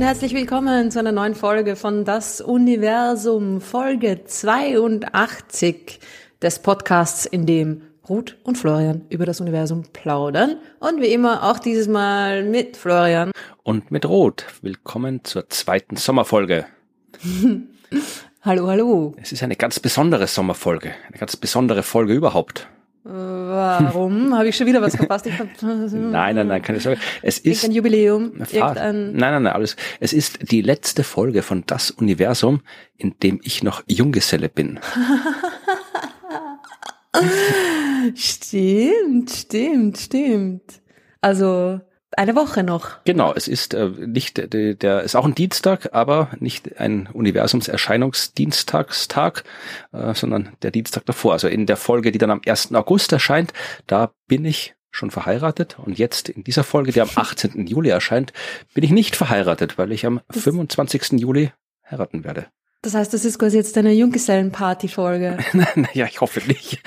Und herzlich willkommen zu einer neuen Folge von Das Universum, Folge 82 des Podcasts, in dem Ruth und Florian über das Universum plaudern. Und wie immer auch dieses Mal mit Florian. Und mit Ruth. Willkommen zur zweiten Sommerfolge. hallo, hallo. Es ist eine ganz besondere Sommerfolge, eine ganz besondere Folge überhaupt. Warum? Habe ich schon wieder was verpasst? Nein, nein, nein, keine Sorge. Es ist ein Jubiläum. Irgendein nein, nein, nein, alles. Es ist die letzte Folge von Das Universum, in dem ich noch Junggeselle bin. stimmt, stimmt, stimmt. Also eine Woche noch. Genau, es ist äh, nicht der, der ist auch ein Dienstag, aber nicht ein Universumserscheinungsdienstagstag, äh, sondern der Dienstag davor. Also in der Folge, die dann am 1. August erscheint, da bin ich schon verheiratet und jetzt in dieser Folge, die am 18. Juli erscheint, bin ich nicht verheiratet, weil ich am 25. Juli heiraten werde. Das heißt, das ist quasi jetzt eine Junggesellenparty-Folge. naja, ich hoffe nicht.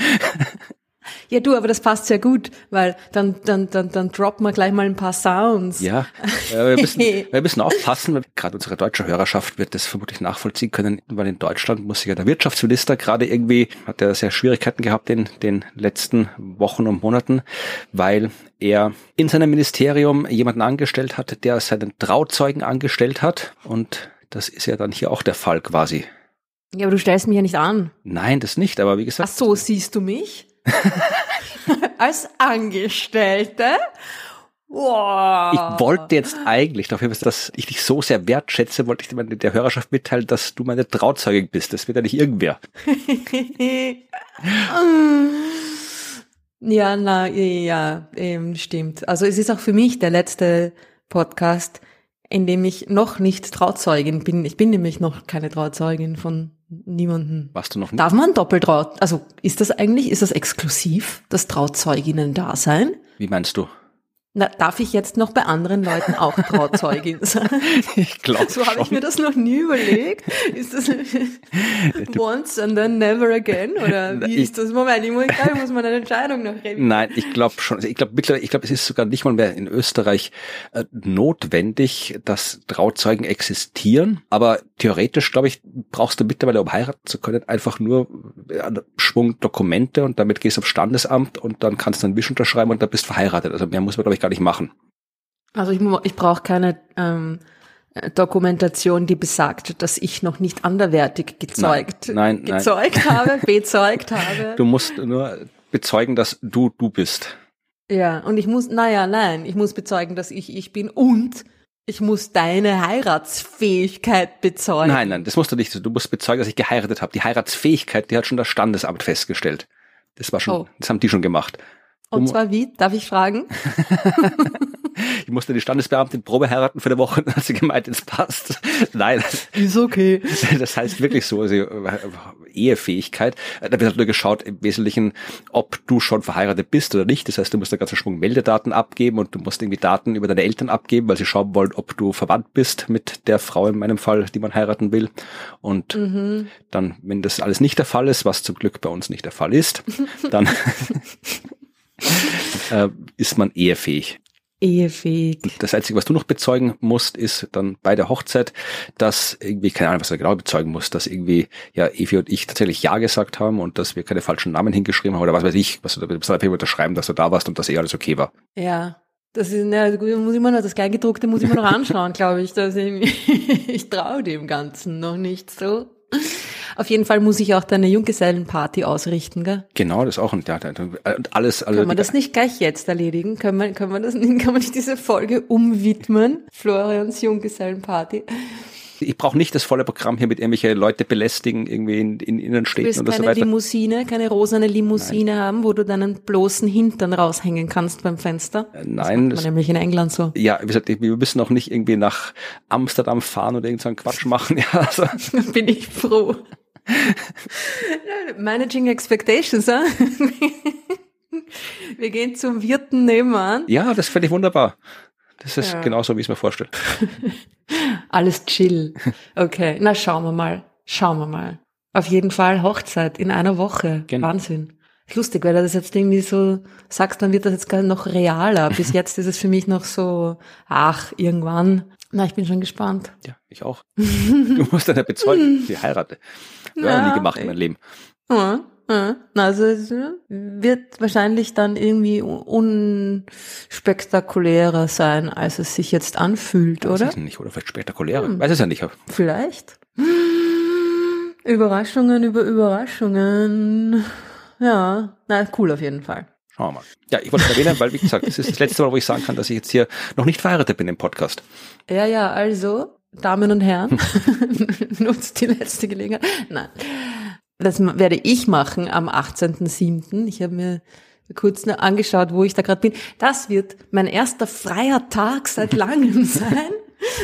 Ja, du, aber das passt sehr gut, weil dann, dann, dann, dann droppen wir gleich mal ein paar Sounds. Ja, wir, müssen, wir müssen aufpassen, gerade unsere deutsche Hörerschaft wird das vermutlich nachvollziehen können, weil in Deutschland muss sich ja der Wirtschaftsminister gerade irgendwie, hat er sehr Schwierigkeiten gehabt in den letzten Wochen und Monaten, weil er in seinem Ministerium jemanden angestellt hat, der seinen Trauzeugen angestellt hat und das ist ja dann hier auch der Fall quasi. Ja, aber du stellst mich ja nicht an. Nein, das nicht, aber wie gesagt. Ach so, siehst du mich? Als Angestellte? Wow. Ich wollte jetzt eigentlich, dafür, dass ich dich so sehr wertschätze, wollte ich der Hörerschaft mitteilen, dass du meine Trauzeugin bist. Das wird ja nicht irgendwer. ja, na, ja, eben, stimmt. Also es ist auch für mich der letzte Podcast, in dem ich noch nicht Trauzeugin bin. Ich bin nämlich noch keine Trauzeugin von niemanden. Warst du noch nicht? Darf man Doppeltraut? Also ist das eigentlich, ist das exklusiv, das Trauzeuginnen da sein? Wie meinst du? Na, darf ich jetzt noch bei anderen Leuten auch Trauzeugin sein? ich glaube So habe ich mir das noch nie überlegt. Ist das once and then never again? Oder wie ist das? Moment, ich muss, ich ich muss meine Entscheidung noch reden. Nein, ich glaube schon. Ich glaube mittlerweile, ich glaube, es ist sogar nicht mal mehr in Österreich äh, notwendig, dass Trauzeugen existieren. Aber theoretisch, glaube ich, brauchst du mittlerweile, um heiraten zu können, einfach nur einen Schwung Dokumente und damit gehst du aufs Standesamt und dann kannst du einen Wisch unterschreiben und dann bist verheiratet. Also mehr muss man, glaube ich, gar nicht machen. Also ich, ich brauche keine ähm, Dokumentation, die besagt, dass ich noch nicht anderwertig gezeugt, nein, nein, gezeugt nein. habe, bezeugt habe. Du musst nur bezeugen, dass du du bist. Ja, und ich muss, naja, nein, ich muss bezeugen, dass ich ich bin und ich muss deine Heiratsfähigkeit bezeugen. Nein, nein, das musst du nicht. Du musst bezeugen, dass ich geheiratet habe. Die Heiratsfähigkeit, die hat schon das Standesamt festgestellt. Das war schon, oh. das haben die schon gemacht. Und zwar wie? Darf ich fragen? ich musste die Standesbeamtin Probe heiraten für eine Woche, dann hat sie gemeint, es passt. Nein. Ist okay. Das heißt wirklich so, also Ehefähigkeit. Da wird halt nur geschaut im Wesentlichen, ob du schon verheiratet bist oder nicht. Das heißt, du musst einen ganzen Schwung Meldedaten abgeben und du musst irgendwie Daten über deine Eltern abgeben, weil sie schauen wollen, ob du verwandt bist mit der Frau in meinem Fall, die man heiraten will. Und mhm. dann, wenn das alles nicht der Fall ist, was zum Glück bei uns nicht der Fall ist, dann äh, ist man ehefähig. Ehefähig. Das Einzige, was du noch bezeugen musst, ist dann bei der Hochzeit, dass irgendwie, keine Ahnung, was du genau bezeugen musst, dass irgendwie, ja, Evi und ich tatsächlich Ja gesagt haben und dass wir keine falschen Namen hingeschrieben haben oder was weiß ich, was du, musst einfach unterschreiben, dass du da warst und dass eh alles okay war. Ja. Das ist, na, muss ich mir noch, das Kleingedruckte muss ich mir noch anschauen, glaube ich. Dass ich, ich traue dem Ganzen noch nicht so. Auf jeden Fall muss ich auch deine Junggesellenparty ausrichten, gell? Genau, das auch. Und, ja, und alles, alles. Können wir das nicht gleich jetzt erledigen? Können wir, können wir das, kann man nicht diese Folge umwidmen? Florians Junggesellenparty. Ich brauche nicht das volle Programm hier mit irgendwelche Leute belästigen, irgendwie in, in Innenstädten oder so weiter. keine Limousine, keine rosane Limousine Nein. haben, wo du deinen bloßen Hintern raushängen kannst beim Fenster? Äh, nein. Das macht man nämlich in England so. Ja, wie gesagt, wir müssen auch nicht irgendwie nach Amsterdam fahren oder irgendeinen Quatsch machen. Ja, also. Bin ich froh. Managing Expectations, huh? Wir gehen zum Wirten nebenan. Ja, das finde ich wunderbar. Das ist ja. genauso, wie ich es mir vorstelle. Alles chill. Okay, na schauen wir mal. Schauen wir mal. Auf jeden Fall Hochzeit in einer Woche. Genau. Wahnsinn. Lustig, weil du das jetzt irgendwie so sagst, dann wird das jetzt gar noch realer. Bis jetzt ist es für mich noch so, ach, irgendwann. Na, ich bin schon gespannt. Ja, ich auch. Du musst dann ja bezeugen, die heirate. Ja, ja, nie gemacht in meinem Leben. Ja, ja. Also es wird wahrscheinlich dann irgendwie unspektakulärer sein, als es sich jetzt anfühlt, Weiß oder? ich nicht, oder vielleicht spektakulärer. Hm. Weiß es ja nicht. Vielleicht. Überraschungen über Überraschungen. Ja, na cool auf jeden Fall. Schauen wir mal. Ja, ich wollte es erwähnen, weil, wie gesagt, das ist das letzte Mal, wo ich sagen kann, dass ich jetzt hier noch nicht verheiratet bin im Podcast. Ja, ja, also, Damen und Herren, nutzt die letzte Gelegenheit. Nein, das werde ich machen am 18.07. Ich habe mir kurz angeschaut, wo ich da gerade bin. Das wird mein erster freier Tag seit langem sein.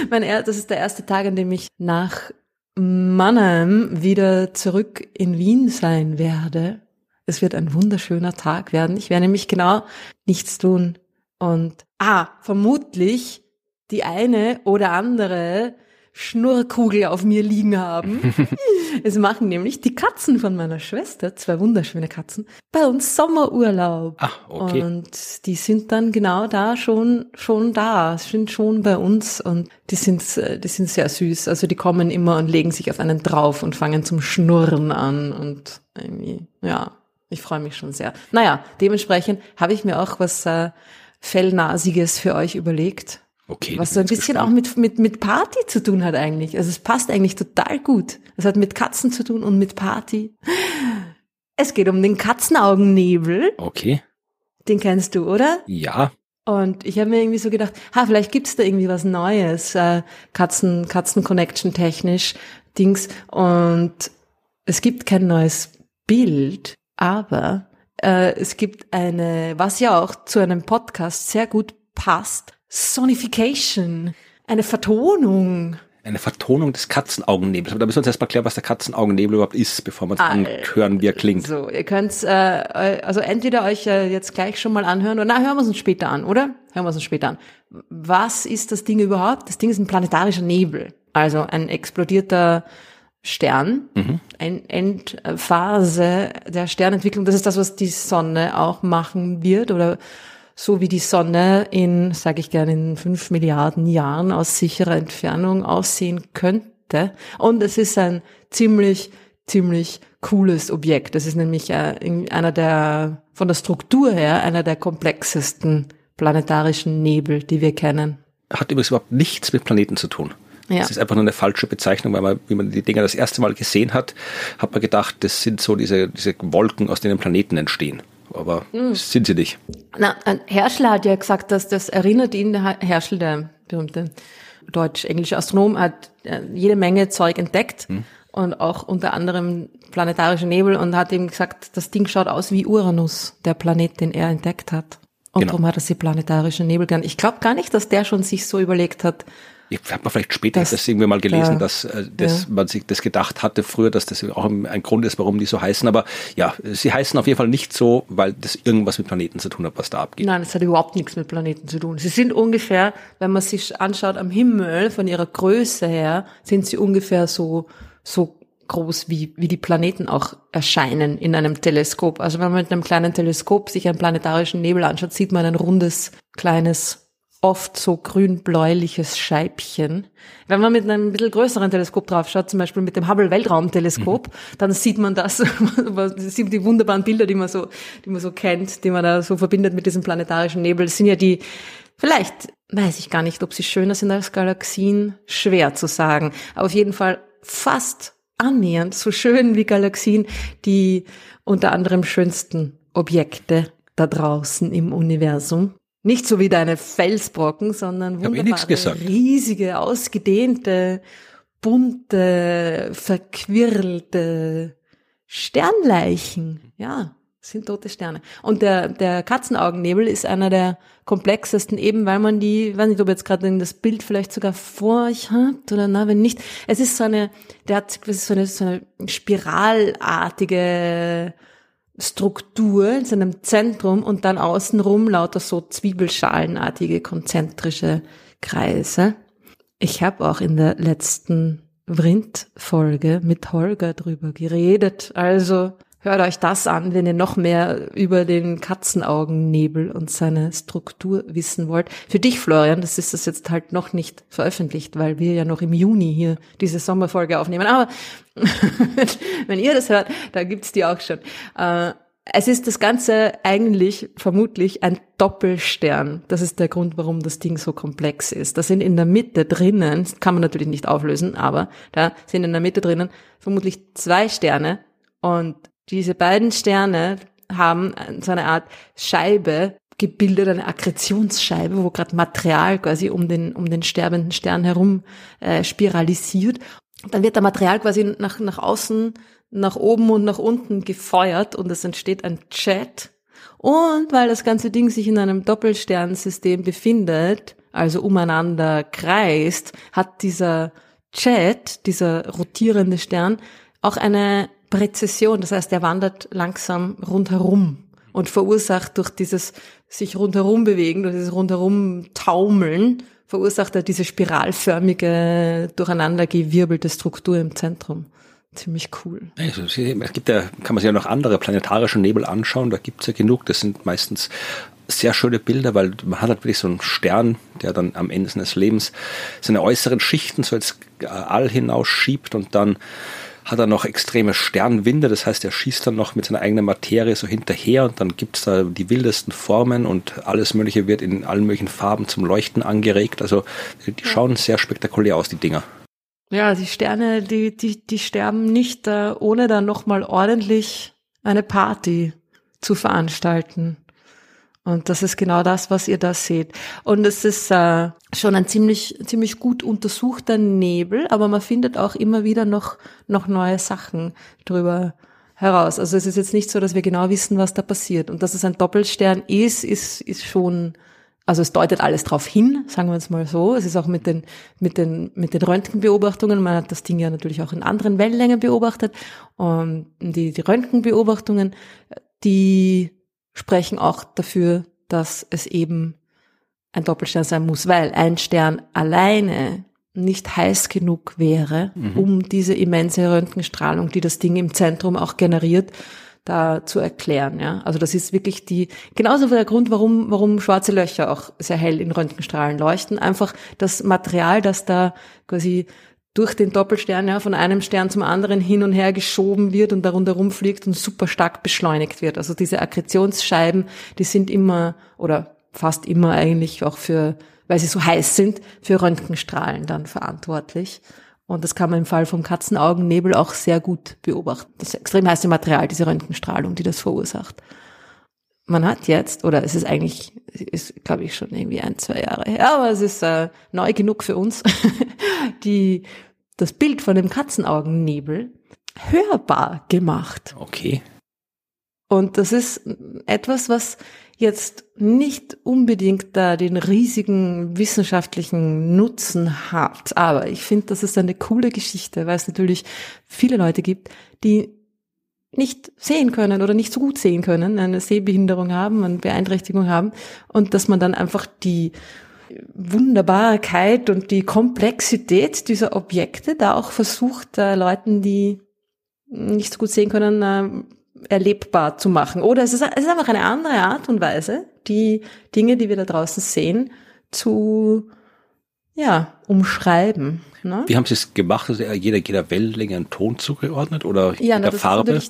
mein er das ist der erste Tag, an dem ich nach Mannheim wieder zurück in Wien sein werde. Es wird ein wunderschöner Tag werden. Ich werde nämlich genau nichts tun. Und, ah, vermutlich die eine oder andere Schnurrkugel auf mir liegen haben. es machen nämlich die Katzen von meiner Schwester, zwei wunderschöne Katzen, bei uns Sommerurlaub. Ah, okay. Und die sind dann genau da schon, schon da, sind schon bei uns und die sind, die sind sehr süß. Also die kommen immer und legen sich auf einen drauf und fangen zum Schnurren an und irgendwie, ja, ich freue mich schon sehr. Naja, dementsprechend habe ich mir auch was äh, Fellnasiges für euch überlegt. Okay. Was so ein bisschen gespannt. auch mit, mit, mit Party zu tun hat eigentlich. Also es passt eigentlich total gut. Es hat mit Katzen zu tun und mit Party. Es geht um den Katzenaugennebel. Okay. Den kennst du, oder? Ja. Und ich habe mir irgendwie so gedacht, ha, vielleicht gibt's da irgendwie was Neues, äh, Katzen, Katzen-Connection technisch, Dings. Und es gibt kein neues Bild, aber äh, es gibt eine, was ja auch zu einem Podcast sehr gut passt, Sonification, eine Vertonung. Eine Vertonung des Katzenaugennebels. Aber da müssen wir uns erstmal klären, was der Katzenaugennebel überhaupt ist, bevor wir uns ah, anhören, wie er klingt. So, ihr könnt äh, also entweder euch äh, jetzt gleich schon mal anhören oder na, hören wir es uns später an, oder? Hören wir es uns später an. Was ist das Ding überhaupt? Das Ding ist ein planetarischer Nebel. Also ein explodierter Stern, mhm. ein Endphase der Sternentwicklung. Das ist das, was die Sonne auch machen wird oder so wie die Sonne in, sage ich gerne, in fünf Milliarden Jahren aus sicherer Entfernung aussehen könnte. Und es ist ein ziemlich, ziemlich cooles Objekt. Das ist nämlich äh, einer der, von der Struktur her, einer der komplexesten planetarischen Nebel, die wir kennen. Hat übrigens überhaupt nichts mit Planeten zu tun. Ja. Das ist einfach nur eine falsche Bezeichnung, weil man, wie man die Dinger das erste Mal gesehen hat, hat man gedacht, das sind so diese, diese Wolken, aus denen Planeten entstehen aber mhm. sind sie nicht. Na, Herschel hat ja gesagt, dass das erinnert ihn, der Herschel, der berühmte deutsch-englische Astronom, hat äh, jede Menge Zeug entdeckt mhm. und auch unter anderem planetarische Nebel und hat ihm gesagt, das Ding schaut aus wie Uranus, der Planet, den er entdeckt hat. Und genau. darum hat er sie planetarische Nebel genannt. Ich glaube gar nicht, dass der schon sich so überlegt hat, ich habe mal vielleicht später das, das irgendwie mal gelesen, ja, dass, äh, dass ja. man sich das gedacht hatte früher, dass das auch ein Grund ist, warum die so heißen. Aber ja, sie heißen auf jeden Fall nicht so, weil das irgendwas mit Planeten zu tun hat, was da abgeht. Nein, es hat überhaupt nichts mit Planeten zu tun. Sie sind ungefähr, wenn man sich anschaut am Himmel, von ihrer Größe her, sind sie ungefähr so, so groß, wie, wie die Planeten auch erscheinen in einem Teleskop. Also wenn man mit einem kleinen Teleskop sich einen planetarischen Nebel anschaut, sieht man ein rundes, kleines oft so grün-bläuliches Scheibchen. Wenn man mit einem bisschen größeren Teleskop draufschaut, zum Beispiel mit dem Hubble Weltraumteleskop, mhm. dann sieht man das, sieht die wunderbaren Bilder, die man so, die man so kennt, die man da so verbindet mit diesem planetarischen Nebel. Das sind ja die, vielleicht weiß ich gar nicht, ob sie schöner sind als Galaxien, schwer zu sagen. Aber auf jeden Fall fast annähernd so schön wie Galaxien, die unter anderem schönsten Objekte da draußen im Universum. Nicht so wie deine Felsbrocken, sondern wunderbare, riesige, ausgedehnte, bunte, verquirlte Sternleichen. Ja, sind tote Sterne. Und der, der Katzenaugennebel ist einer der komplexesten, eben weil man die, weiß nicht, ob jetzt gerade das Bild vielleicht sogar vor euch habt oder na, wenn nicht. Es ist so eine, der hat, das ist so eine, so eine spiralartige Struktur in seinem Zentrum und dann außenrum lauter so zwiebelschalenartige konzentrische Kreise. Ich habe auch in der letzten Vrind-Folge mit Holger drüber geredet. Also Hört euch das an, wenn ihr noch mehr über den Katzenaugennebel und seine Struktur wissen wollt. Für dich, Florian, das ist das jetzt halt noch nicht veröffentlicht, weil wir ja noch im Juni hier diese Sommerfolge aufnehmen. Aber wenn ihr das hört, da gibt's die auch schon. Äh, es ist das Ganze eigentlich vermutlich ein Doppelstern. Das ist der Grund, warum das Ding so komplex ist. Da sind in der Mitte drinnen, kann man natürlich nicht auflösen, aber da sind in der Mitte drinnen vermutlich zwei Sterne und diese beiden Sterne haben so eine Art Scheibe gebildet, eine Akkretionsscheibe, wo gerade Material quasi um den, um den sterbenden Stern herum äh, spiralisiert. Dann wird der Material quasi nach, nach außen, nach oben und nach unten gefeuert und es entsteht ein Jet. Und weil das ganze Ding sich in einem Doppelsternsystem befindet, also umeinander kreist, hat dieser Jet, dieser rotierende Stern, auch eine Präzision. Das heißt, er wandert langsam rundherum und verursacht durch dieses sich rundherum bewegen, durch dieses rundherum taumeln, verursacht er diese spiralförmige, durcheinandergewirbelte Struktur im Zentrum. Ziemlich cool. Also, es gibt ja, kann man sich ja noch andere planetarische Nebel anschauen, da gibt's ja genug. Das sind meistens sehr schöne Bilder, weil man hat halt wirklich so einen Stern, der dann am Ende seines Lebens seine äußeren Schichten so ins All hinausschiebt und dann hat er noch extreme Sternwinde, das heißt, er schießt dann noch mit seiner eigenen Materie so hinterher und dann gibt's da die wildesten Formen und alles Mögliche wird in allen möglichen Farben zum Leuchten angeregt. Also die ja. schauen sehr spektakulär aus, die Dinger. Ja, die Sterne, die, die, die sterben nicht, äh, ohne dann nochmal ordentlich eine Party zu veranstalten. Und das ist genau das, was ihr da seht. Und es ist äh, schon ein ziemlich, ziemlich gut untersuchter Nebel, aber man findet auch immer wieder noch, noch neue Sachen drüber heraus. Also es ist jetzt nicht so, dass wir genau wissen, was da passiert. Und dass es ein Doppelstern ist, ist, ist schon, also es deutet alles darauf hin, sagen wir es mal so. Es ist auch mit den, mit den, mit den Röntgenbeobachtungen, man hat das Ding ja natürlich auch in anderen Wellenlängen beobachtet. Und die, die Röntgenbeobachtungen, die sprechen auch dafür, dass es eben ein Doppelstern sein muss, weil ein Stern alleine nicht heiß genug wäre, mhm. um diese immense Röntgenstrahlung, die das Ding im Zentrum auch generiert, da zu erklären. Ja? Also das ist wirklich die, genauso der Grund, warum, warum schwarze Löcher auch sehr hell in Röntgenstrahlen leuchten. Einfach das Material, das da quasi durch den Doppelstern ja von einem Stern zum anderen hin und her geschoben wird und darunter rumfliegt und super stark beschleunigt wird. Also diese Akkretionsscheiben, die sind immer oder fast immer eigentlich auch für, weil sie so heiß sind, für Röntgenstrahlen dann verantwortlich. Und das kann man im Fall vom Katzenaugennebel auch sehr gut beobachten. Das extrem heiße Material, diese Röntgenstrahlung, die das verursacht. Man hat jetzt, oder es ist eigentlich, ist glaube ich schon irgendwie ein, zwei Jahre her, aber es ist äh, neu genug für uns, die das Bild von dem Katzenaugennebel hörbar gemacht. Okay. Und das ist etwas, was jetzt nicht unbedingt da den riesigen wissenschaftlichen Nutzen hat. Aber ich finde, das ist eine coole Geschichte, weil es natürlich viele Leute gibt, die nicht sehen können oder nicht so gut sehen können, eine Sehbehinderung haben, eine Beeinträchtigung haben und dass man dann einfach die Wunderbarkeit und die Komplexität dieser Objekte da auch versucht, äh, Leuten, die nicht so gut sehen können, äh, erlebbar zu machen. Oder es ist, es ist einfach eine andere Art und Weise, die Dinge, die wir da draußen sehen, zu ja, umschreiben. Ne? Wie haben Sie es gemacht? Also jeder, jeder Wellenlänge einen Ton zugeordnet oder ja, jeder na, Farbe?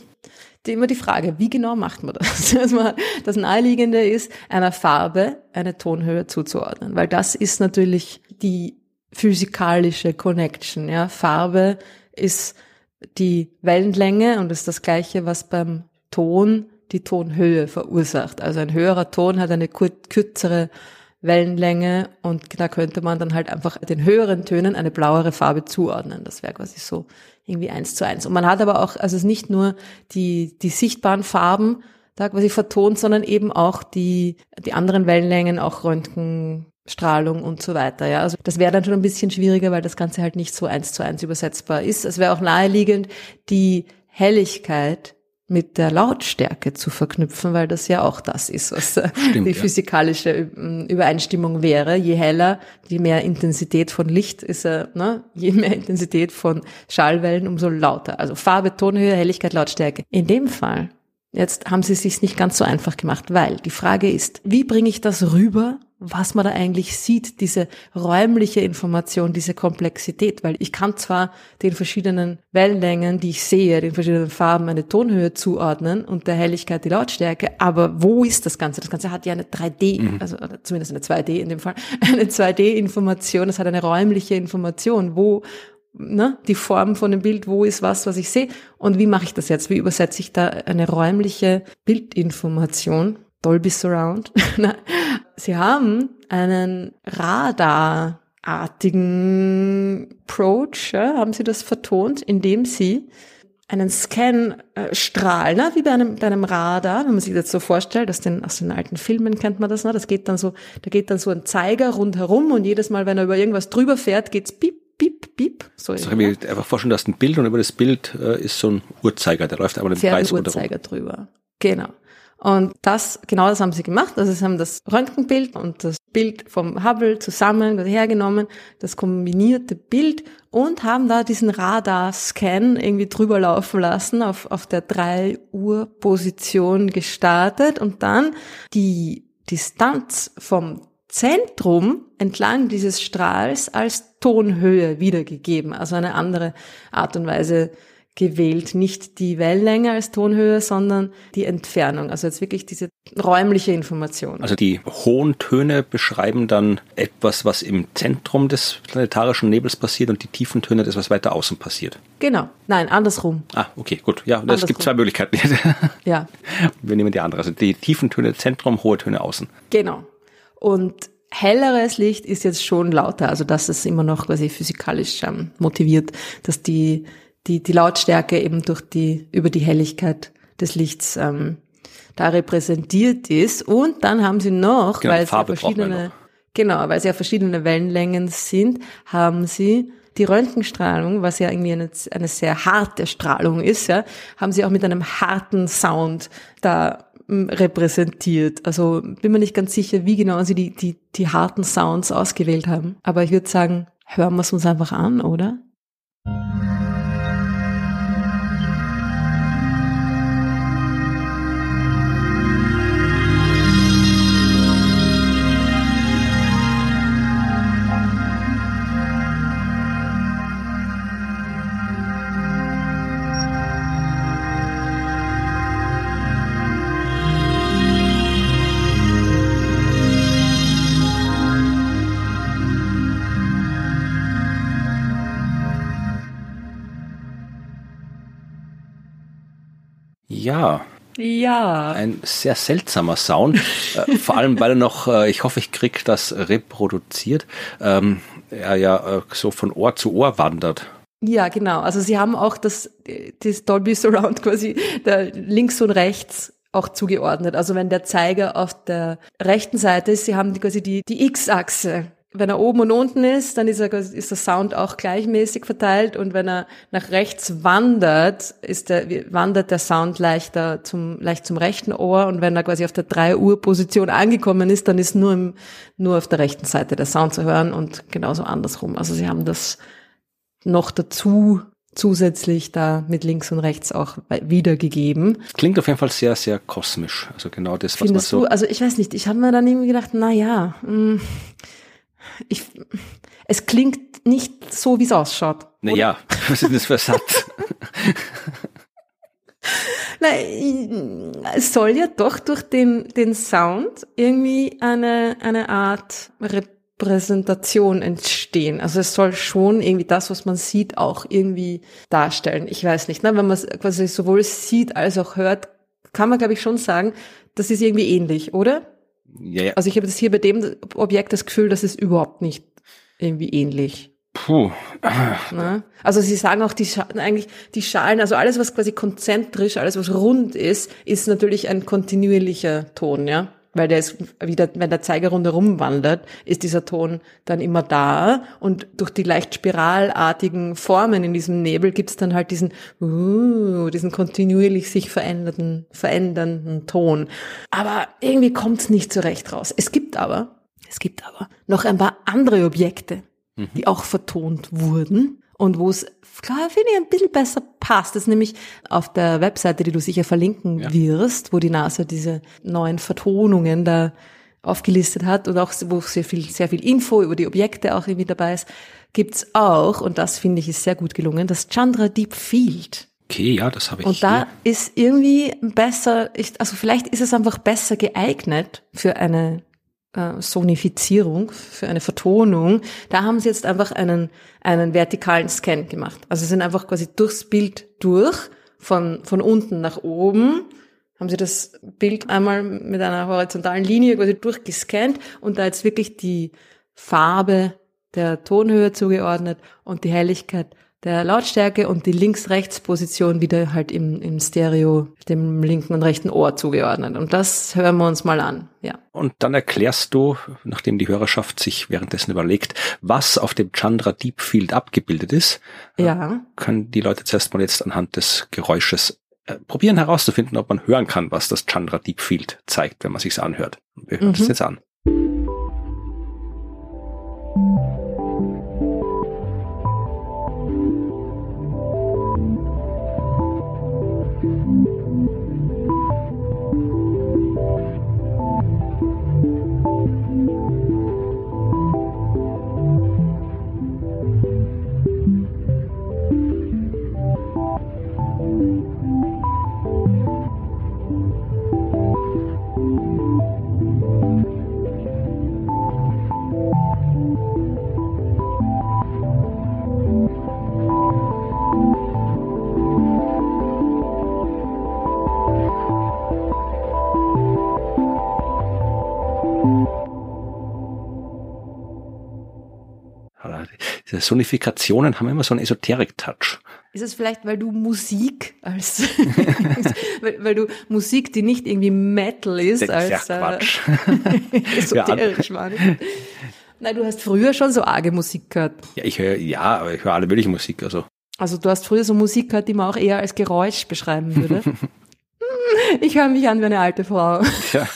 Die, immer die Frage, wie genau macht man das? Also das Naheliegende ist, einer Farbe eine Tonhöhe zuzuordnen, weil das ist natürlich die physikalische Connection. Ja? Farbe ist die Wellenlänge und ist das gleiche, was beim Ton die Tonhöhe verursacht. Also ein höherer Ton hat eine kürzere Wellenlänge und da könnte man dann halt einfach den höheren Tönen eine blauere Farbe zuordnen. Das wäre quasi so irgendwie eins zu eins. Und man hat aber auch, also es ist nicht nur die, die sichtbaren Farben da quasi vertont, sondern eben auch die, die anderen Wellenlängen, auch Röntgenstrahlung und so weiter. Ja, also das wäre dann schon ein bisschen schwieriger, weil das Ganze halt nicht so eins zu eins übersetzbar ist. Es wäre auch naheliegend, die Helligkeit mit der Lautstärke zu verknüpfen, weil das ja auch das ist, was äh, Stimmt, die physikalische ähm, Übereinstimmung wäre. Je heller, je mehr Intensität von Licht ist er, ne? je mehr Intensität von Schallwellen, umso lauter. Also Farbe, Tonhöhe, Helligkeit, Lautstärke. In dem Fall, jetzt haben sie es sich nicht ganz so einfach gemacht, weil die Frage ist, wie bringe ich das rüber, was man da eigentlich sieht, diese räumliche Information, diese Komplexität, weil ich kann zwar den verschiedenen Wellenlängen, die ich sehe, den verschiedenen Farben eine Tonhöhe zuordnen und der Helligkeit die Lautstärke, aber wo ist das Ganze? Das Ganze hat ja eine 3D, also oder zumindest eine 2D in dem Fall, eine 2D-Information, es hat eine räumliche Information, wo ne, die Form von dem Bild, wo ist was, was ich sehe und wie mache ich das jetzt? Wie übersetze ich da eine räumliche Bildinformation? Dolby Surround. Sie haben einen radarartigen Approach, ja, haben Sie das vertont, indem Sie einen Scan-Strahl, ne, wie bei einem, bei einem Radar, wenn man sich das so vorstellt, aus den, aus den alten Filmen kennt man das, ne, das geht dann so, da geht dann so ein Zeiger rundherum und jedes Mal, wenn er über irgendwas drüber fährt, geht's piep, piep, piep. So Das habe ich einfach vorstellen, dass ein Bild und über das Bild äh, ist so ein Uhrzeiger, der läuft aber im fährt Kreis ein. Uhrzeiger drüber. Genau. Und das, genau das haben sie gemacht. Also sie haben das Röntgenbild und das Bild vom Hubble zusammen hergenommen, das kombinierte Bild und haben da diesen Radar-Scan irgendwie drüber laufen lassen, auf, auf der 3 Uhr Position gestartet und dann die Distanz vom Zentrum entlang dieses Strahls als Tonhöhe wiedergegeben, also eine andere Art und Weise gewählt. Nicht die Wellenlänge als Tonhöhe, sondern die Entfernung. Also jetzt wirklich diese räumliche Information. Also die hohen Töne beschreiben dann etwas, was im Zentrum des planetarischen Nebels passiert und die tiefen Töne das, was weiter außen passiert. Genau. Nein, andersrum. Ah, okay, gut. Ja, es gibt zwei Möglichkeiten. Ja, Wir nehmen die andere. Also die tiefen Töne Zentrum, hohe Töne außen. genau. Und helleres Licht ist jetzt schon lauter. Also das ist immer noch quasi physikalisch ähm, motiviert, dass die, die, die Lautstärke eben durch die, über die Helligkeit des Lichts ähm, da repräsentiert ist. Und dann haben sie noch, Genau, weil es ja verschiedene, genau, weil es ja verschiedene Wellenlängen sind, haben sie die Röntgenstrahlung, was ja irgendwie eine, eine sehr harte Strahlung ist, ja, haben sie auch mit einem harten Sound da repräsentiert. Also bin mir nicht ganz sicher, wie genau sie die, die, die harten Sounds ausgewählt haben. Aber ich würde sagen, hören wir es uns einfach an, oder? Ja, Ja. ein sehr seltsamer Sound. äh, vor allem, weil er noch, äh, ich hoffe, ich krieg das reproduziert, ähm, er ja äh, so von Ohr zu Ohr wandert. Ja, genau. Also sie haben auch das, das Dolby Surround quasi da links und rechts auch zugeordnet. Also wenn der Zeiger auf der rechten Seite ist, sie haben quasi die, die X-Achse. Wenn er oben und unten ist, dann ist, er, ist der Sound auch gleichmäßig verteilt und wenn er nach rechts wandert, ist der, wandert der Sound leichter zum, leicht zum rechten Ohr und wenn er quasi auf der 3 Uhr Position angekommen ist, dann ist nur im, nur auf der rechten Seite der Sound zu hören und genauso andersrum. Also sie haben das noch dazu zusätzlich da mit links und rechts auch wiedergegeben. Klingt auf jeden Fall sehr, sehr kosmisch. Also genau das, was man Findest so. du, also ich weiß nicht, ich habe mir dann irgendwie gedacht, na ja, mh, ich, es klingt nicht so, wie es ausschaut. Naja, was ist das für ein Satz? Ich- es soll ja doch durch den, den Sound irgendwie eine, eine Art Repräsentation entstehen. Also es soll schon irgendwie das, was man sieht, auch irgendwie darstellen. Ich weiß nicht, ne? wenn man es quasi sowohl sieht als auch hört, kann man glaube ich schon sagen, das ist irgendwie ähnlich, oder? Ja, ja. Also ich habe das hier bei dem Objekt das Gefühl, das ist überhaupt nicht irgendwie ähnlich. Puh. Ne? Also sie sagen auch, die Schalen, eigentlich die Schalen, also alles, was quasi konzentrisch, alles, was rund ist, ist natürlich ein kontinuierlicher Ton, ja. Weil der ist wieder, wenn der Zeiger rundherum wandert, ist dieser Ton dann immer da und durch die leicht spiralartigen Formen in diesem Nebel gibt's dann halt diesen, uh, diesen kontinuierlich sich verändernden, verändernden Ton. Aber irgendwie kommt's nicht so recht raus. Es gibt aber, es gibt aber noch ein paar andere Objekte, mhm. die auch vertont wurden und wo es, klar, finde ich, ein bisschen besser passt. Das ist nämlich auf der Webseite, die du sicher verlinken ja. wirst, wo die NASA diese neuen Vertonungen da aufgelistet hat und auch, wo sehr viel, sehr viel Info über die Objekte auch irgendwie dabei ist, gibt's auch, und das finde ich ist sehr gut gelungen, das Chandra Deep Field. Okay, ja, das habe ich. Und da hier. ist irgendwie besser, ich, also vielleicht ist es einfach besser geeignet für eine äh, Sonifizierung, für eine Vertonung, da haben sie jetzt einfach einen, einen vertikalen Scan gemacht. Also sind einfach quasi durchs Bild durch, von, von unten nach oben, haben sie das Bild einmal mit einer horizontalen Linie quasi durchgescannt und da jetzt wirklich die Farbe der Tonhöhe zugeordnet und die Helligkeit der Lautstärke und die Links-Rechts-Position wieder halt im, im Stereo dem linken und rechten Ohr zugeordnet. Und das hören wir uns mal an, ja. Und dann erklärst du, nachdem die Hörerschaft sich währenddessen überlegt, was auf dem Chandra Deep Field abgebildet ist, ja. können die Leute zuerst mal jetzt anhand des Geräusches äh, probieren herauszufinden, ob man hören kann, was das Chandra Deep Field zeigt, wenn man sich's anhört. Wir hören mhm. das jetzt an. Diese Sonifikationen haben immer so einen Esoterik-Touch. Ist es vielleicht, weil du Musik als, weil, weil, du Musik, die nicht irgendwie Metal ist, das als ja, Quatsch. Äh, esoterisch war. Nein, du hast früher schon so arge Musik gehört. Ja, ich höre, ja, aber ich höre alle mögliche Musik, also. Also du hast früher so Musik gehört, die man auch eher als Geräusch beschreiben würde. ich höre mich an wie eine alte Frau. Ja.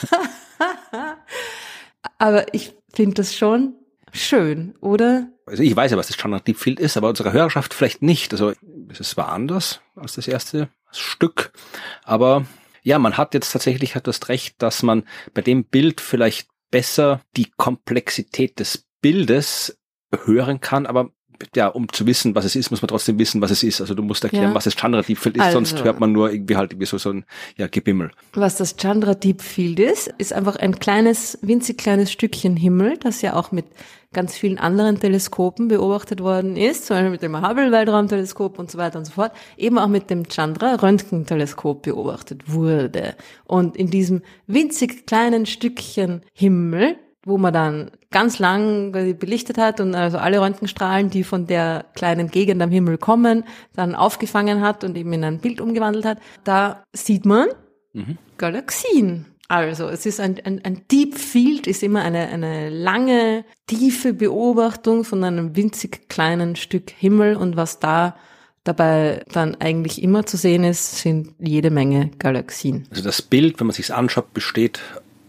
aber ich finde das schon schön, oder? Also ich weiß ja, was das Standard Deep Field ist, aber unsere Hörerschaft vielleicht nicht. Also es war anders als das erste Stück. Aber ja, man hat jetzt tatsächlich hat das recht, dass man bei dem Bild vielleicht besser die Komplexität des Bildes hören kann, aber ja, um zu wissen, was es ist, muss man trotzdem wissen, was es ist. Also du musst erklären, ja. was das Chandra Deep Field ist, also, sonst hört man nur irgendwie halt irgendwie so, so ein ja, Gebimmel. Was das Chandra Deep Field ist, ist einfach ein kleines, winzig kleines Stückchen Himmel, das ja auch mit ganz vielen anderen Teleskopen beobachtet worden ist, zum Beispiel mit dem Hubble-Weltraumteleskop und so weiter und so fort, eben auch mit dem Chandra-Röntgenteleskop beobachtet wurde. Und in diesem winzig kleinen Stückchen Himmel wo man dann ganz lang belichtet hat und also alle Röntgenstrahlen, die von der kleinen Gegend am Himmel kommen, dann aufgefangen hat und eben in ein Bild umgewandelt hat, da sieht man mhm. Galaxien. Also es ist ein, ein, ein Deep Field, ist immer eine, eine lange, tiefe Beobachtung von einem winzig kleinen Stück Himmel und was da dabei dann eigentlich immer zu sehen ist, sind jede Menge Galaxien. Also das Bild, wenn man sich anschaut, besteht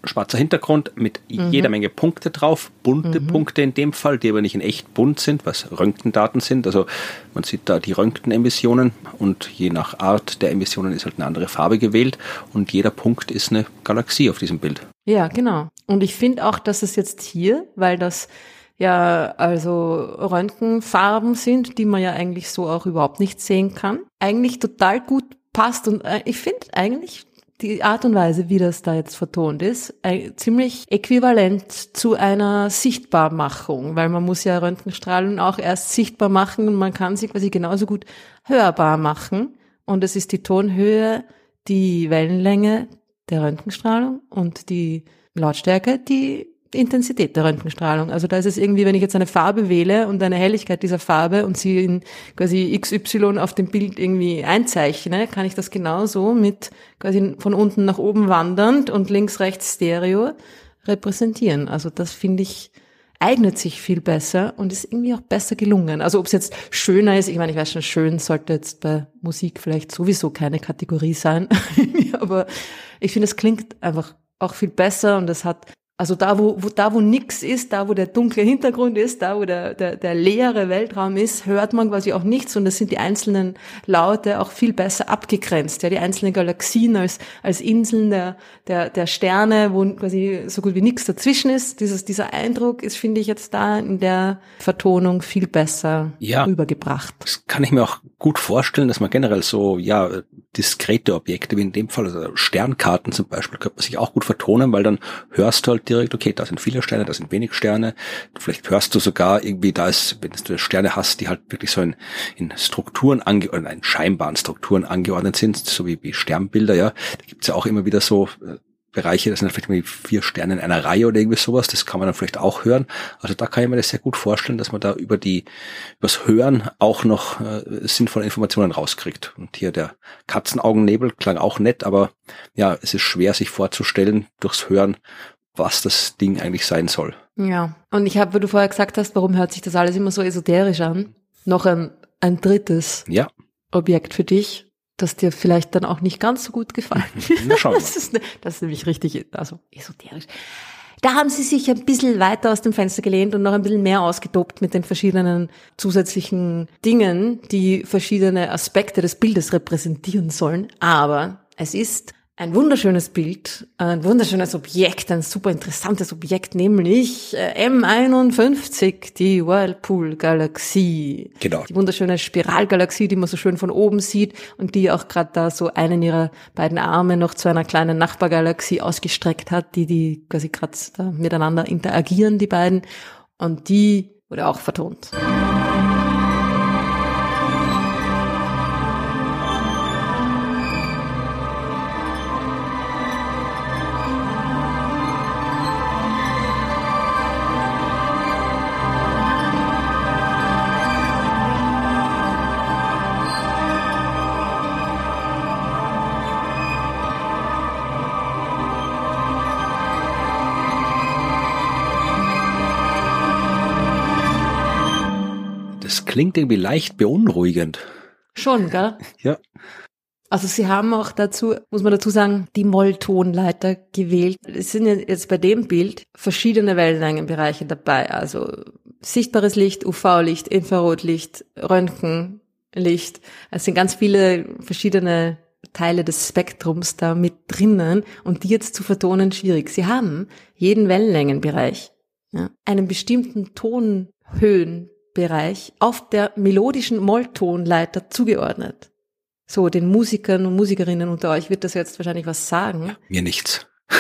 schwarzer Hintergrund mit mhm. jeder Menge Punkte drauf, bunte mhm. Punkte in dem Fall, die aber nicht in echt bunt sind, was Röntgendaten sind. Also man sieht da die Röntgenemissionen und je nach Art der Emissionen ist halt eine andere Farbe gewählt und jeder Punkt ist eine Galaxie auf diesem Bild. Ja, genau. Und ich finde auch, dass es jetzt hier, weil das ja also Röntgenfarben sind, die man ja eigentlich so auch überhaupt nicht sehen kann, eigentlich total gut passt und äh, ich finde eigentlich die Art und Weise, wie das da jetzt vertont ist, ziemlich äquivalent zu einer Sichtbarmachung, weil man muss ja Röntgenstrahlen auch erst sichtbar machen und man kann sie quasi genauso gut hörbar machen. Und es ist die Tonhöhe, die Wellenlänge der Röntgenstrahlung und die Lautstärke, die Intensität der Röntgenstrahlung. Also da ist es irgendwie, wenn ich jetzt eine Farbe wähle und eine Helligkeit dieser Farbe und sie in quasi XY auf dem Bild irgendwie einzeichne, kann ich das genauso mit quasi von unten nach oben wandernd und links, rechts Stereo repräsentieren. Also das finde ich eignet sich viel besser und ist irgendwie auch besser gelungen. Also ob es jetzt schöner ist, ich meine, ich weiß schon, schön sollte jetzt bei Musik vielleicht sowieso keine Kategorie sein, aber ich finde, es klingt einfach auch viel besser und es hat also da, wo, wo da, wo nix ist, da, wo der dunkle Hintergrund ist, da, wo der, der, der leere Weltraum ist, hört man quasi auch nichts und das sind die einzelnen Laute auch viel besser abgegrenzt. Ja, die einzelnen Galaxien als, als Inseln der, der, der Sterne, wo quasi so gut wie nichts dazwischen ist. Dieses, dieser Eindruck ist, finde ich, jetzt da in der Vertonung viel besser ja, rübergebracht. Das kann ich mir auch gut vorstellen, dass man generell so, ja, diskrete Objekte, wie in dem Fall, also Sternkarten zum Beispiel, könnte man sich auch gut vertonen, weil dann hörst du halt direkt, okay, da sind viele Sterne, da sind wenig Sterne. Vielleicht hörst du sogar irgendwie, da ist, wenn du Sterne hast, die halt wirklich so in, in Strukturen ange oder in scheinbaren Strukturen angeordnet sind, so wie, wie Sternbilder, ja. Da gibt's ja auch immer wieder so äh, Bereiche, das sind vielleicht irgendwie vier Sterne in einer Reihe oder irgendwie sowas, das kann man dann vielleicht auch hören. Also da kann ich mir das sehr gut vorstellen, dass man da über die, übers Hören auch noch äh, sinnvolle Informationen rauskriegt. Und hier der Katzenaugennebel klang auch nett, aber ja, es ist schwer sich vorzustellen durchs Hören, was das Ding eigentlich sein soll. Ja, und ich habe, wie du vorher gesagt hast, warum hört sich das alles immer so esoterisch an? Noch ein, ein drittes ja. Objekt für dich, das dir vielleicht dann auch nicht ganz so gut gefallen Na, schauen wir. Das ist, das ist nämlich richtig, also esoterisch. Da haben sie sich ein bisschen weiter aus dem Fenster gelehnt und noch ein bisschen mehr ausgetobt mit den verschiedenen zusätzlichen Dingen, die verschiedene Aspekte des Bildes repräsentieren sollen. Aber es ist ein wunderschönes Bild, ein wunderschönes Objekt, ein super interessantes Objekt, nämlich äh, M51, die Whirlpool-Galaxie. Genau. Die wunderschöne Spiralgalaxie, die man so schön von oben sieht und die auch gerade da so einen ihrer beiden Arme noch zu einer kleinen Nachbargalaxie ausgestreckt hat, die die quasi gerade miteinander interagieren, die beiden. Und die wurde auch vertont. Klingt irgendwie leicht beunruhigend. Schon, gell? Ja. Also sie haben auch dazu, muss man dazu sagen, die Molltonleiter gewählt. Es sind jetzt bei dem Bild verschiedene Wellenlängenbereiche dabei. Also sichtbares Licht, UV-Licht, Infrarotlicht, Röntgenlicht. Es sind ganz viele verschiedene Teile des Spektrums da mit drinnen und die jetzt zu vertonen schwierig. Sie haben jeden Wellenlängenbereich, ja, einen bestimmten Tonhöhen Bereich auf der melodischen Molltonleiter zugeordnet. So, den Musikern und Musikerinnen unter euch wird das jetzt wahrscheinlich was sagen. Ja, mir nichts.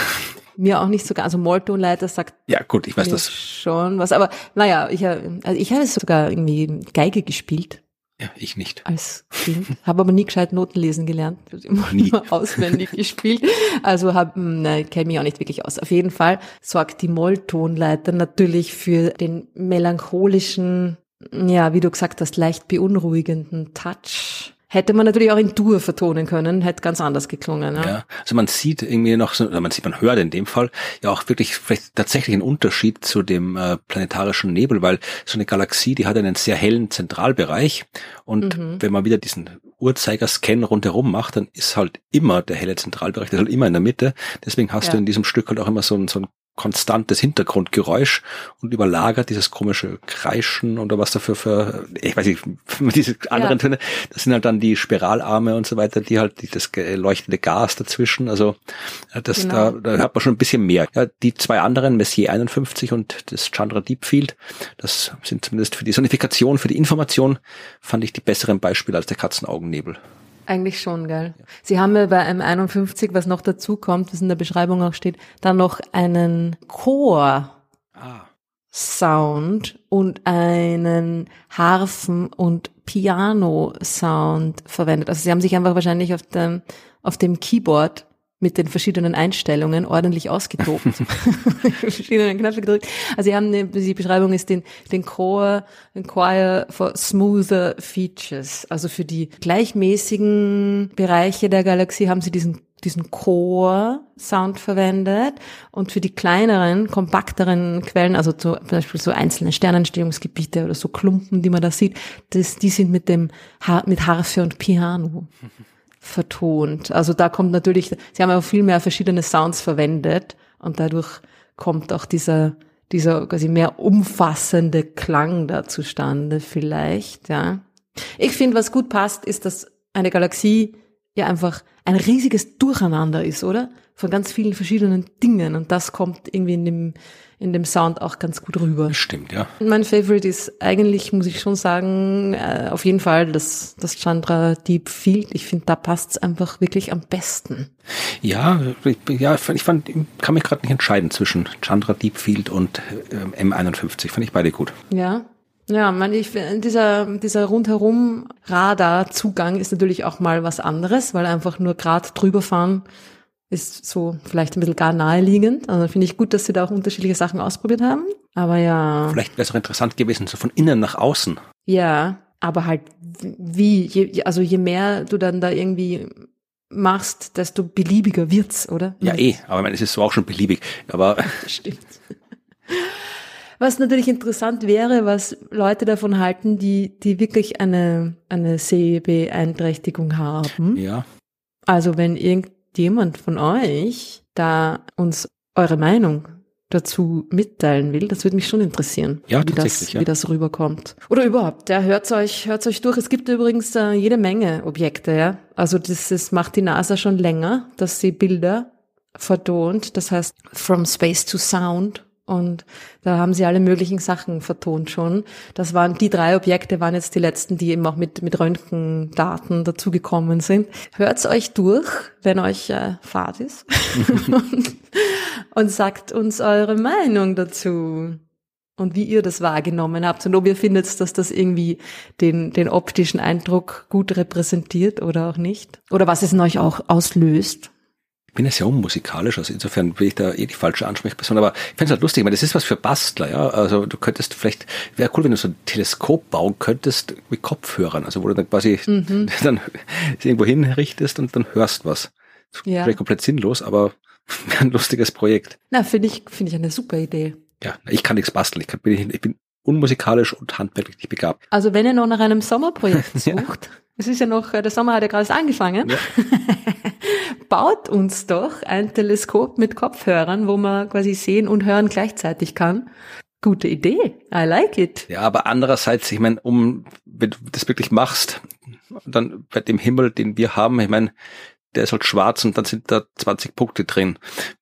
Mir auch nicht sogar, also Molltonleiter sagt. Ja, gut, ich weiß das. Schon was, aber naja, ich, also ich habe sogar irgendwie Geige gespielt. Ja, ich nicht. Als Kind. Habe aber nie gescheit Noten lesen gelernt. Immer, nie. immer auswendig gespielt. Also hab, hm, ne, kenne mich auch nicht wirklich aus. Auf jeden Fall sorgt die Molltonleiter natürlich für den melancholischen ja, wie du gesagt hast, leicht beunruhigenden Touch. Hätte man natürlich auch in Dur vertonen können, hätte ganz anders geklungen. Ja, ja also man sieht irgendwie noch, so, oder man sieht, man hört in dem Fall ja auch wirklich vielleicht tatsächlich einen Unterschied zu dem äh, planetarischen Nebel, weil so eine Galaxie, die hat einen sehr hellen Zentralbereich und mhm. wenn man wieder diesen Uhrzeigerscan rundherum macht, dann ist halt immer der helle Zentralbereich, der ist halt immer in der Mitte. Deswegen hast ja. du in diesem Stück halt auch immer so ein, so ein konstantes Hintergrundgeräusch und überlagert dieses komische Kreischen oder was dafür für, ich weiß nicht, diese anderen ja. Töne, das sind halt dann die Spiralarme und so weiter, die halt die, das leuchtende Gas dazwischen, also das genau. da, da hört man schon ein bisschen mehr. Ja, die zwei anderen, Messier 51 und das Chandra Deepfield, das sind zumindest für die Sonifikation, für die Information, fand ich die besseren Beispiele als der Katzenaugennebel. Eigentlich schon, gell. Sie haben ja bei M51, was noch dazu kommt, was in der Beschreibung auch steht, dann noch einen Chor. Ah. Sound und einen Harfen- und Piano-Sound verwendet. Also sie haben sich einfach wahrscheinlich auf dem, auf dem Keyboard mit den verschiedenen Einstellungen ordentlich ausgetobt. verschiedenen Knöpfe gedrückt. Also sie haben eine, die Beschreibung ist den, den Core, den Choir for smoother features. Also für die gleichmäßigen Bereiche der Galaxie haben sie diesen diesen Core-Sound verwendet und für die kleineren, kompakteren Quellen, also zum Beispiel so einzelne Sternentstehungsgebiete oder so Klumpen, die man da sieht, das, die sind mit dem mit Harfe und Piano vertont. Also da kommt natürlich, sie haben auch viel mehr verschiedene Sounds verwendet und dadurch kommt auch dieser dieser quasi mehr umfassende Klang da zustande vielleicht, ja. Ich finde, was gut passt, ist, dass eine Galaxie ja einfach ein riesiges Durcheinander ist, oder? Von ganz vielen verschiedenen Dingen. Und das kommt irgendwie in dem, in dem Sound auch ganz gut rüber. Stimmt, ja. Mein Favorite ist eigentlich, muss ich schon sagen, äh, auf jeden Fall das, das Chandra Deep Field. Ich finde, da passt's einfach wirklich am besten. Ja, ich, ja, ich fand, kann mich gerade nicht entscheiden zwischen Chandra Deep Field und äh, M51. Fand ich beide gut. Ja, ja, man, ich, dieser, dieser rundherum Radar-Zugang ist natürlich auch mal was anderes, weil einfach nur gerade drüber fahren ist so vielleicht ein bisschen gar naheliegend. Also finde ich gut, dass sie da auch unterschiedliche Sachen ausprobiert haben. Aber ja. Vielleicht wäre es auch interessant gewesen, so von innen nach außen. Ja, aber halt wie, je, also je mehr du dann da irgendwie machst, desto beliebiger wird's, oder? Ja, eh, aber ich meine, es ist so auch schon beliebig. Aber Stimmt. Was natürlich interessant wäre, was Leute davon halten, die, die wirklich eine, eine Sehbeeinträchtigung haben. Ja. Also wenn irgendjemand von euch da uns eure Meinung dazu mitteilen will, das würde mich schon interessieren, ja, wie, das, ja. wie das rüberkommt. Oder überhaupt, ja, hört's euch, hört's euch durch. Es gibt übrigens äh, jede Menge Objekte, ja. Also das, das macht die NASA schon länger, dass sie Bilder vertont. Das heißt, from space to sound und da haben sie alle möglichen Sachen vertont schon. Das waren, die drei Objekte waren jetzt die letzten, die eben auch mit, mit Röntgendaten dazugekommen sind. Hört's euch durch, wenn euch äh, Fahrt ist. und, und sagt uns eure Meinung dazu. Und wie ihr das wahrgenommen habt und ob ihr findet, dass das irgendwie den, den optischen Eindruck gut repräsentiert oder auch nicht. Oder was es in euch auch auslöst bin ja sehr unmusikalisch, also insofern bin ich da eh die falsche Ansprechperson, aber ich finde es halt lustig, weil das ist was für Bastler, ja, also du könntest vielleicht, wäre cool, wenn du so ein Teleskop bauen könntest mit Kopfhörern, also wo du dann quasi mhm. dann irgendwo hinrichtest und dann hörst was. Ja. Vielleicht komplett sinnlos, aber ein lustiges Projekt. Na, finde ich, finde ich eine super Idee. Ja, ich kann nichts basteln, ich, kann, bin, ich bin unmusikalisch und handwerklich nicht begabt. Also wenn ihr noch nach einem Sommerprojekt sucht, ja. Es ist ja noch, der Sommer hat ja gerade angefangen. Ja. baut uns doch ein Teleskop mit Kopfhörern, wo man quasi sehen und hören gleichzeitig kann. Gute Idee. I like it. Ja, aber andererseits, ich meine, um, wenn du das wirklich machst, dann bei dem Himmel, den wir haben, ich meine, der ist halt schwarz und dann sind da 20 Punkte drin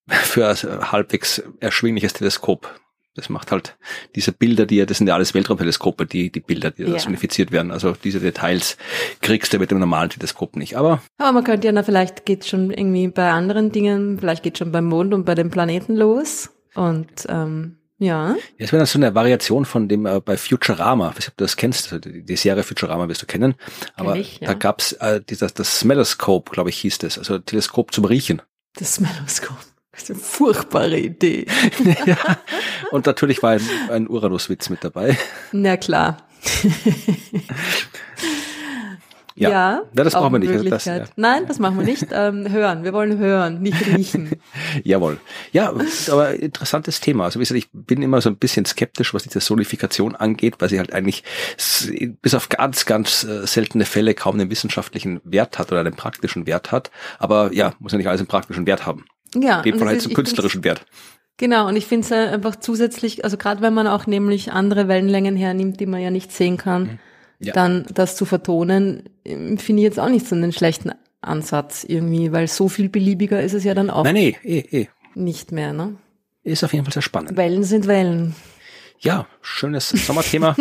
für ein halbwegs erschwingliches Teleskop. Das macht halt diese Bilder, die ja, das sind ja alles Weltraumteleskope, die, die Bilder, die ja. sonifiziert werden. Also diese Details kriegst du mit dem normalen Teleskop nicht. Aber, aber man könnte ja, na, vielleicht geht schon irgendwie bei anderen Dingen, vielleicht geht schon beim Mond und bei den Planeten los. Und ähm, ja. Es wäre dann so eine Variation von dem äh, bei Futurama, ich weiß nicht, ob du das kennst, also die, Serie Futurama wirst du kennen. Aber ich, ja. da gab's äh, dieses, das Smelloscope, glaube ich, hieß das, also Teleskop zum Riechen. Das Smelloscope. Das ist eine furchtbare Idee. ja. Und natürlich war ein, ein Uranus-Witz mit dabei. Na klar. ja, ja das brauchen wir nicht. Das, ja. Nein, das machen wir nicht. Ähm, hören. Wir wollen hören, nicht riechen. Jawohl. Ja, aber interessantes Thema. Also wie gesagt, ich bin immer so ein bisschen skeptisch, was diese Sonifikation angeht, weil sie halt eigentlich bis auf ganz, ganz äh, seltene Fälle kaum einen wissenschaftlichen Wert hat oder einen praktischen Wert hat. Aber ja, muss ja nicht alles einen praktischen Wert haben. Ja. In dem Fall halt zum künstlerischen Wert. Genau, und ich finde es einfach zusätzlich, also gerade wenn man auch nämlich andere Wellenlängen hernimmt, die man ja nicht sehen kann, mhm. ja. dann das zu vertonen, ähm, finde ich jetzt auch nicht so einen schlechten Ansatz irgendwie, weil so viel beliebiger ist es ja dann auch. Nein, nee, eh, eh. Nicht mehr, ne? Ist auf jeden Fall sehr spannend. Wellen sind Wellen. Ja, schönes Sommerthema.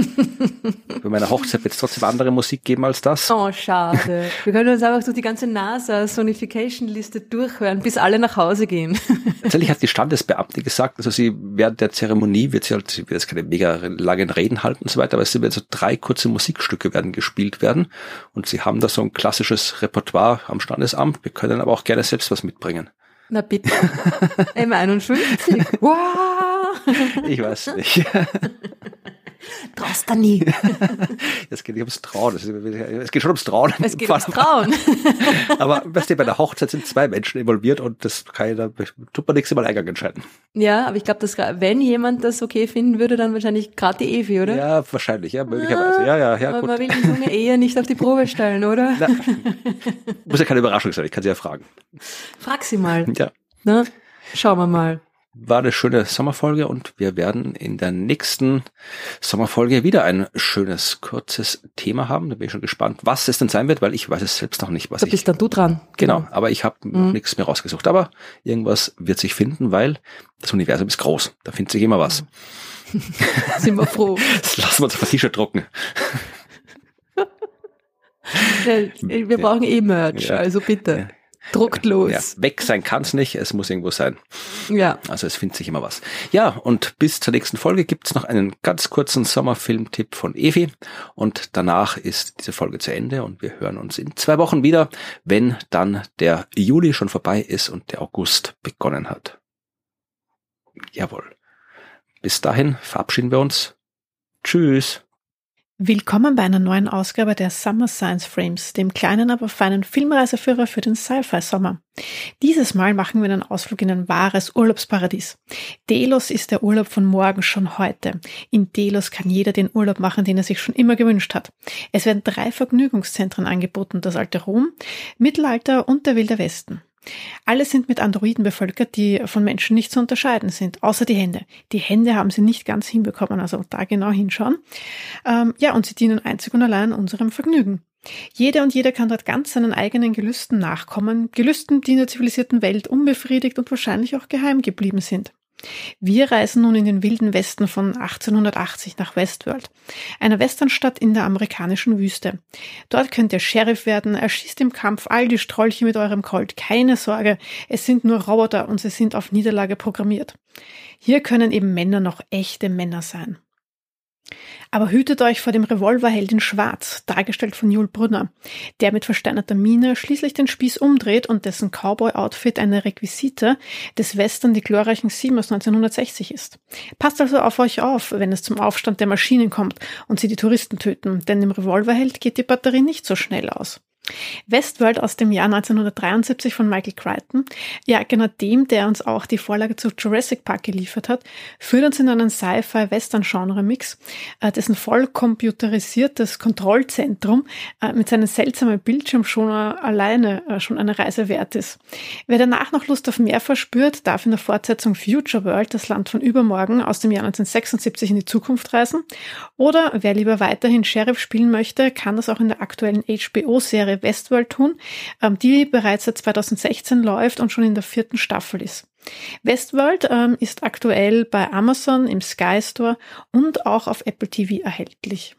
Bei meiner Hochzeit wird es trotzdem andere Musik geben als das. Oh, schade. Wir können uns einfach durch die ganze NASA-Sonification-Liste durchhören, bis alle nach Hause gehen. Tatsächlich hat die Standesbeamte gesagt, also sie während der Zeremonie wird sie halt, sie wird jetzt keine mega langen Reden halten und so weiter, aber es werden so drei kurze Musikstücke werden gespielt werden und sie haben da so ein klassisches Repertoire am Standesamt. Wir können aber auch gerne selbst was mitbringen. Na bitte. M51. Wow. Ich weiß nicht. Traust du nie. Es geht nicht ums Trauen. Es geht schon ums Trauen. Es geht ums Trauen. Aber weißt du, bei der Hochzeit sind zwei Menschen involviert und das kann ich, da tut man nichts im Eingang entscheiden. Ja, aber ich glaube, dass wenn jemand das okay finden würde, dann wahrscheinlich gerade die Evi, oder? Ja, wahrscheinlich, ja, möglicherweise. Ja, ja, ja. Aber gut. man will die junge Ehe nicht auf die Probe stellen, oder? Na, muss ja keine Überraschung sein, ich kann sie ja fragen. Frag sie mal. Ja. Na, schauen wir mal. War eine schöne Sommerfolge und wir werden in der nächsten Sommerfolge wieder ein schönes, kurzes Thema haben. Da bin ich schon gespannt, was es denn sein wird, weil ich weiß es selbst noch nicht, was Da ich bist dann du dran. Genau, aber ich habe noch nichts mehr rausgesucht. Aber irgendwas wird sich finden, weil das Universum ist groß. Da findet sich immer was. Sind wir froh. Das lassen wir uns auf ein T-Shirt drucken. Ja, Wir brauchen eh Merch, Ja. also bitte. Druckt los. Ja, weg sein kann's nicht, es muss irgendwo sein. Ja. Also es findet sich immer was. Ja, und bis zur nächsten Folge gibt's noch einen ganz kurzen Sommerfilm-Tipp von Evi. Und danach ist diese Folge zu Ende und wir hören uns in zwei Wochen wieder, wenn dann der Juli schon vorbei ist und der August begonnen hat. Jawohl. Bis dahin verabschieden wir uns. Tschüss. Willkommen bei einer neuen Ausgabe der Summer Science Frames, dem kleinen, aber feinen Filmreiseführer für den Sci-Fi-Sommer. Dieses Mal machen wir einen Ausflug in ein wahres Urlaubsparadies. Delos ist der Urlaub von morgen schon heute. In Delos kann jeder den Urlaub machen, den er sich schon immer gewünscht hat. Es werden drei Vergnügungszentren angeboten, das alte Rom, Mittelalter und der Wilde Westen. Alle sind mit Androiden bevölkert, die von Menschen nicht zu unterscheiden sind, außer die Hände. Die Hände haben sie nicht ganz hinbekommen, also da genau hinschauen. Ähm, ja, und sie dienen einzig und allein unserem Vergnügen. Jeder und jeder kann dort ganz seinen eigenen Gelüsten nachkommen, Gelüsten, die in der zivilisierten Welt unbefriedigt und wahrscheinlich auch geheim geblieben sind. Wir reisen nun in den wilden Westen von 1880 nach Westworld, einer Westernstadt in der amerikanischen Wüste. Dort könnt ihr Sheriff werden, erschießt im Kampf all die Strolche mit eurem Colt. Keine Sorge, es sind nur Roboter und sie sind auf Niederlage programmiert. Hier können eben Männer noch echte Männer sein. Aber hütet euch vor dem Revolverheld in Schwarz, dargestellt von Jules Brunner, der mit versteinerter Miene schließlich den Spieß umdreht und dessen Cowboy-Outfit eine Requisite des Western die glorreichen Sieben aus 1960 ist. Passt also auf euch auf, wenn es zum Aufstand der Maschinen kommt und sie die Touristen töten, denn dem Revolverheld geht die Batterie nicht so schnell aus. Westworld aus dem Jahr 1973 von Michael Crichton, ja genau dem, der uns auch die Vorlage zu Jurassic Park geliefert hat, führt uns in einen Sci-Fi-Western-Genre-Mix, äh, dessen voll computerisiertes Kontrollzentrum äh, mit seinem seltsamen Bildschirm schon alleine äh, schon eine Reise wert ist. Wer danach noch Lust auf mehr verspürt, darf in der Fortsetzung Future World, das Land von übermorgen, aus dem Jahr 1976 in die Zukunft reisen. Oder wer lieber weiterhin Sheriff spielen möchte, kann das auch in der aktuellen HBO-Serie Westworld tun, ähm, die bereits seit 2016 läuft und schon in der vierten Staffel ist. Westworld ähm, ist aktuell bei Amazon im Sky Store und auch auf Apple TV erhältlich.